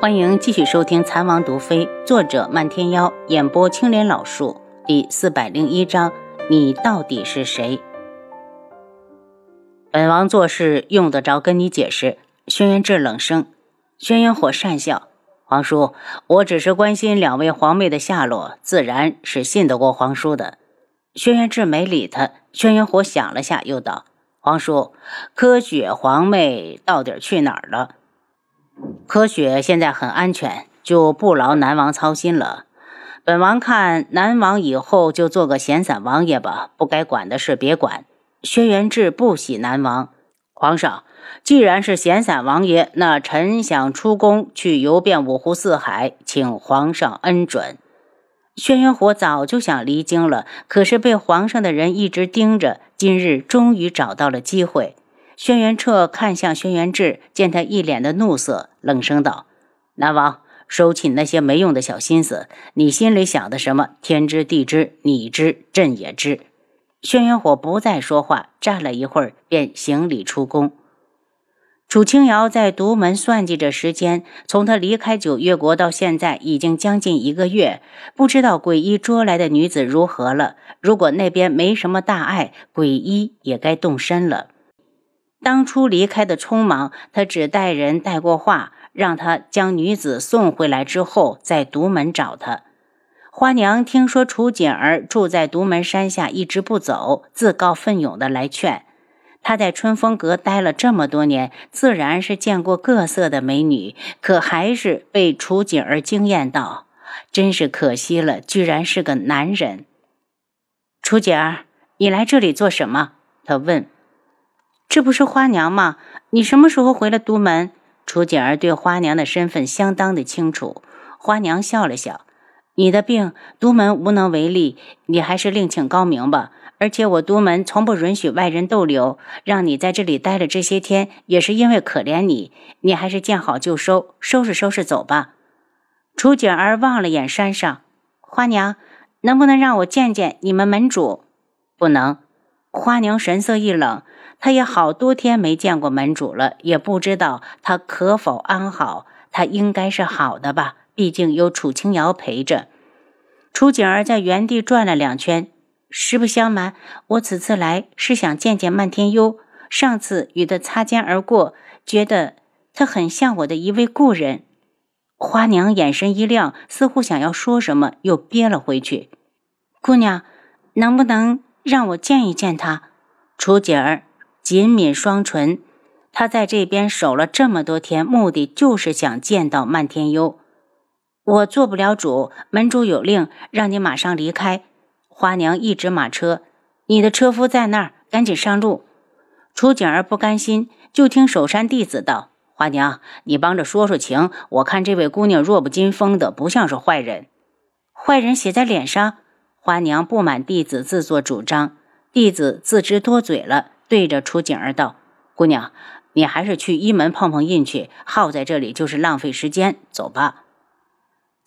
欢迎继续收听《残王毒妃》，作者漫天妖，演播青莲老树，第四百零一章：你到底是谁？本王做事用得着跟你解释？轩辕志冷声。轩辕火讪笑：“皇叔，我只是关心两位皇妹的下落，自然是信得过皇叔的。”轩辕志没理他。轩辕火想了下，又道：“皇叔，柯雪皇妹到底去哪儿了？”柯雪现在很安全，就不劳南王操心了。本王看南王以后就做个闲散王爷吧，不该管的事别管。轩辕志不喜南王，皇上既然是闲散王爷，那臣想出宫去游遍五湖四海，请皇上恩准。轩辕火早就想离京了，可是被皇上的人一直盯着，今日终于找到了机会。轩辕彻看向轩辕志，见他一脸的怒色，冷声道：“南王，收起那些没用的小心思。你心里想的什么？天知地知，你知，朕也知。”轩辕火不再说话，站了一会儿，便行礼出宫。楚清瑶在独门算计着时间，从他离开九月国到现在已经将近一个月，不知道鬼医捉来的女子如何了。如果那边没什么大碍，鬼医也该动身了。当初离开的匆忙，他只带人带过话，让他将女子送回来之后，在独门找他。花娘听说楚锦儿住在独门山下，一直不走，自告奋勇的来劝。他在春风阁待了这么多年，自然是见过各色的美女，可还是被楚锦儿惊艳到，真是可惜了，居然是个男人。楚锦儿，你来这里做什么？他问。这不是花娘吗？你什么时候回了都门？楚锦儿对花娘的身份相当的清楚。花娘笑了笑：“你的病，都门无能为力，你还是另请高明吧。而且我都门从不允许外人逗留，让你在这里待了这些天，也是因为可怜你。你还是见好就收，收拾收拾走吧。”楚锦儿望了眼山上，花娘，能不能让我见见你们门主？不能。花娘神色一冷。他也好多天没见过门主了，也不知道他可否安好。他应该是好的吧，毕竟有楚清瑶陪着。楚景儿在原地转了两圈，实不相瞒，我此次来是想见见漫天幽。上次与他擦肩而过，觉得他很像我的一位故人。花娘眼神一亮，似乎想要说什么，又憋了回去。姑娘，能不能让我见一见他？楚景儿。紧抿双唇，他在这边守了这么多天，目的就是想见到漫天幽。我做不了主，门主有令，让你马上离开。花娘一指马车，你的车夫在那儿，赶紧上路。楚景儿不甘心，就听守山弟子道：“花娘，你帮着说说情，我看这位姑娘弱不禁风的，不像是坏人。坏人写在脸上。”花娘不满弟子自作主张，弟子自知多嘴了。对着楚景儿道：“姑娘，你还是去一门碰碰印去，耗在这里就是浪费时间。走吧。”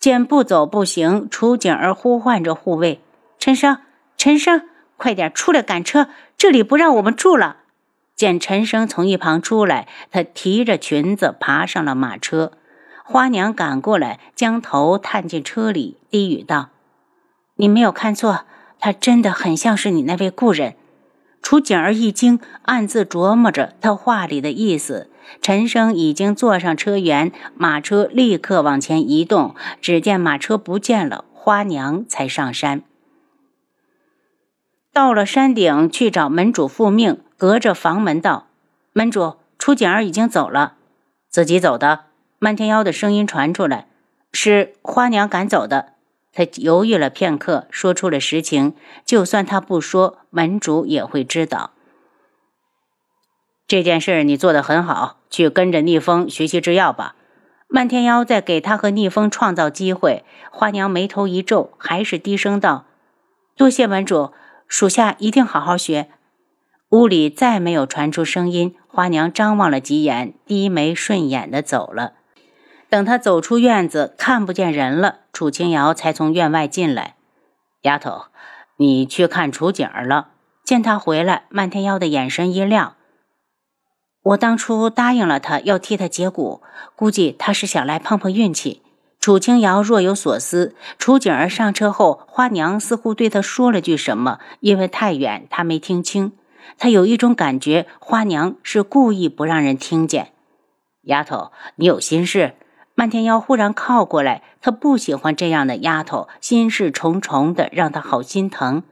见不走不行，楚景儿呼唤着护卫：“陈生，陈生，快点出来赶车，这里不让我们住了。”见陈生从一旁出来，他提着裙子爬上了马车。花娘赶过来，将头探进车里，低语道：“你没有看错，他真的很像是你那位故人。”楚景儿一惊，暗自琢磨着他话里的意思。陈生已经坐上车辕，马车立刻往前移动。只见马车不见了，花娘才上山。到了山顶，去找门主复命，隔着房门道：“门主，楚景儿已经走了，自己走的。”漫天妖的声音传出来：“是花娘赶走的。”他犹豫了片刻，说出了实情。就算他不说，门主也会知道。这件事你做得很好，去跟着逆风学习制药吧。漫天妖在给他和逆风创造机会。花娘眉头一皱，还是低声道：“多谢门主，属下一定好好学。”屋里再没有传出声音。花娘张望了几眼，低眉顺眼的走了。等他走出院子，看不见人了，楚清瑶才从院外进来。丫头，你去看楚景儿了。见他回来，漫天妖的眼神一亮。我当初答应了他要替他解蛊，估计他是想来碰碰运气。楚清瑶若有所思。楚景儿上车后，花娘似乎对他说了句什么，因为太远，他没听清。他有一种感觉，花娘是故意不让人听见。丫头，你有心事？漫天妖忽然靠过来，他不喜欢这样的丫头，心事重重的，让他好心疼。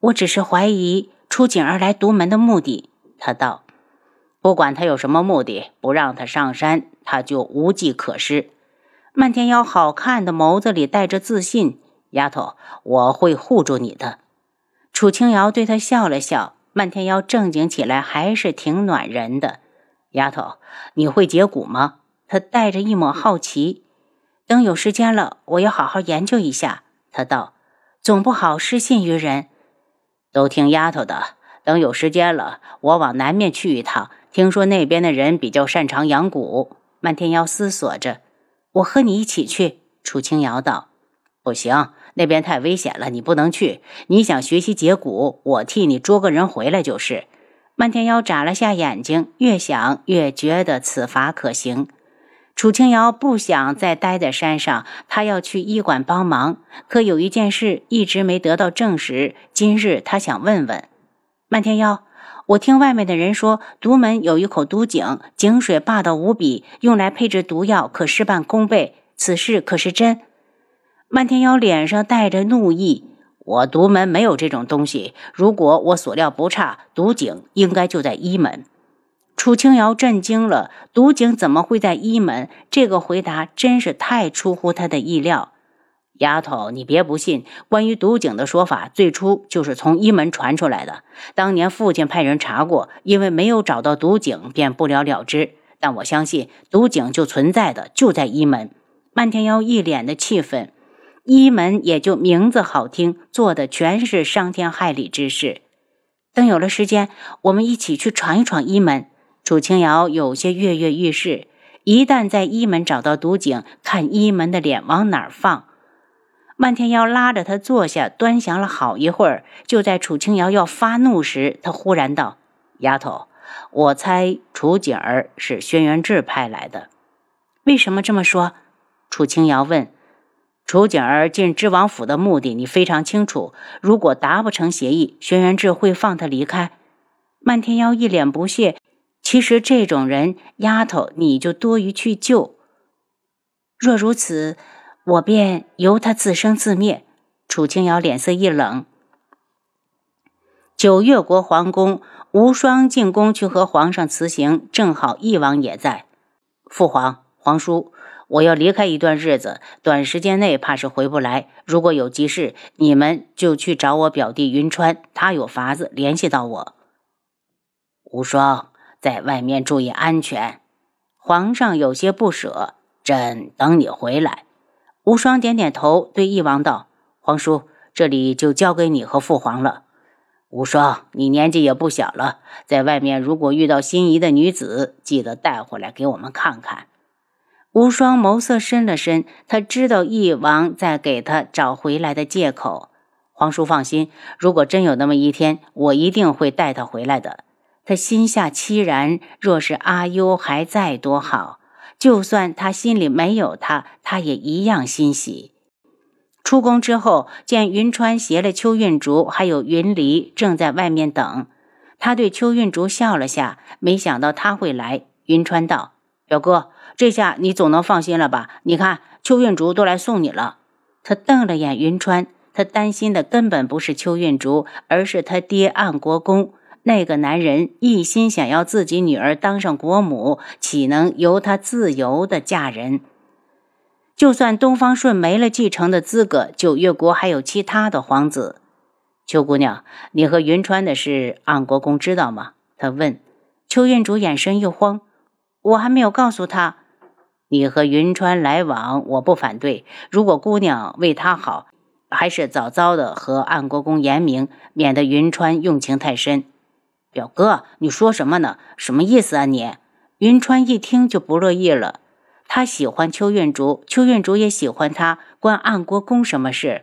我只是怀疑楚景儿来独门的目的。他道。不管他有什么目的，不让他上山，他就无计可施。漫天妖好看的眸子里带着自信，丫头，我会护住你的。楚清瑶对他笑了笑，漫天妖正经起来还是挺暖人的。丫头，你会解蛊吗？他带着一抹好奇。等有时间了，我要好好研究一下。他道，总不好失信于人。都听丫头的。等有时间了，我往南面去一趟。听说那边的人比较擅长养蛊，漫天妖思索着。我和你一起去。楚清瑶道：“不行，那边太危险了，你不能去。你想学习解蛊，我替你捉个人回来就是。”漫天妖眨了下眼睛，越想越觉得此法可行。楚清瑶不想再待在山上，他要去医馆帮忙。可有一件事一直没得到证实，今日他想问问漫天妖。我听外面的人说，毒门有一口毒井，井水霸道无比，用来配置毒药可事半功倍。此事可是真？漫天妖脸上带着怒意。我毒门没有这种东西。如果我所料不差，毒井应该就在一门。楚清瑶震惊了，毒井怎么会在一门？这个回答真是太出乎他的意料。丫头，你别不信，关于毒井的说法，最初就是从一门传出来的。当年父亲派人查过，因为没有找到毒井，便不了了之。但我相信，毒井就存在的就在一门。漫天妖一脸的气愤，一门也就名字好听，做的全是伤天害理之事。等有了时间，我们一起去闯一闯一门。楚清瑶有些跃跃欲试，一旦在一门找到毒井，看一门的脸往哪儿放。漫天妖拉着他坐下，端详了好一会儿。就在楚清瑶要发怒时，他忽然道：“丫头，我猜楚景儿是轩辕志派来的。为什么这么说？”楚清瑶问。“楚景儿进知王府的目的你非常清楚。如果达不成协议，轩辕志会放他离开。”漫天妖一脸不屑：“其实这种人，丫头你就多余去救。若如此。”我便由他自生自灭。楚清瑶脸色一冷。九月国皇宫，无双进宫去和皇上辞行，正好翼王也在。父皇、皇叔，我要离开一段日子，短时间内怕是回不来。如果有急事，你们就去找我表弟云川，他有法子联系到我。无双在外面注意安全。皇上有些不舍，朕等你回来。无双点点头，对翼王道：“皇叔，这里就交给你和父皇了。无双，你年纪也不小了，在外面如果遇到心仪的女子，记得带回来给我们看看。”无双眸色深了深，他知道翼王在给他找回来的借口。皇叔放心，如果真有那么一天，我一定会带他回来的。他心下凄然，若是阿优还在，多好。就算他心里没有他，他也一样欣喜。出宫之后，见云川携了邱运竹还有云离正在外面等，他对邱运竹笑了下，没想到他会来。云川道：“表哥，这下你总能放心了吧？你看，邱运竹都来送你了。”他瞪了眼云川，他担心的根本不是邱运竹，而是他爹暗国公。那个男人一心想要自己女儿当上国母，岂能由他自由的嫁人？就算东方顺没了继承的资格，九月国还有其他的皇子。秋姑娘，你和云川的事，安国公知道吗？他问。邱院主眼神一慌，我还没有告诉他。你和云川来往，我不反对。如果姑娘为他好，还是早早的和安国公言明，免得云川用情太深。表哥，你说什么呢？什么意思啊？你云川一听就不乐意了。他喜欢邱运竹，邱运竹也喜欢他，关暗国公什么事？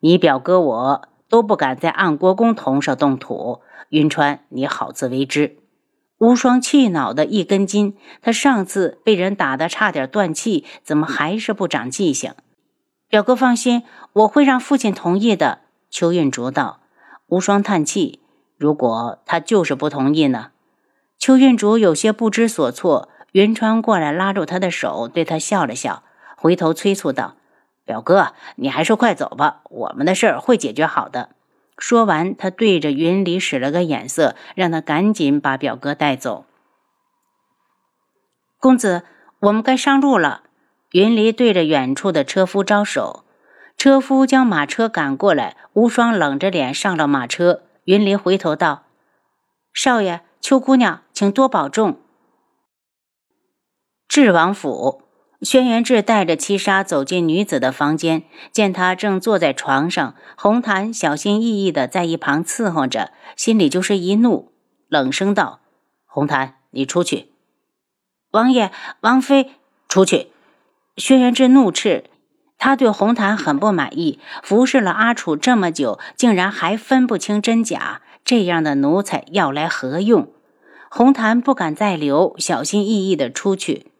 你表哥我都不敢在暗国公头上动土。云川，你好自为之。无双气恼的一根筋，他上次被人打得差点断气，怎么还是不长记性？表哥放心，我会让父亲同意的。邱运竹道。无双叹气：“如果他就是不同意呢？”邱运竹有些不知所措。云川过来拉住他的手，对他笑了笑，回头催促道：“表哥，你还是快走吧，我们的事儿会解决好的。”说完，他对着云离使了个眼色，让他赶紧把表哥带走。公子，我们该上路了。云离对着远处的车夫招手，车夫将马车赶过来。无双冷着脸上了马车。云林回头道：“少爷，秋姑娘，请多保重。”智王府。轩辕志带着七杀走进女子的房间，见她正坐在床上，红檀小心翼翼的在一旁伺候着，心里就是一怒，冷声道：“红檀，你出去！”王爷、王妃，出去！轩辕志怒斥，他对红檀很不满意，服侍了阿楚这么久，竟然还分不清真假，这样的奴才要来何用？红檀不敢再留，小心翼翼的出去。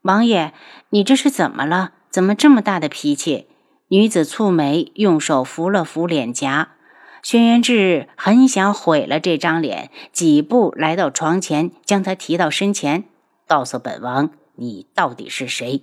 王爷，你这是怎么了？怎么这么大的脾气？女子蹙眉，用手扶了扶脸颊。轩辕志很想毁了这张脸，几步来到床前，将她提到身前，告诉本王，你到底是谁？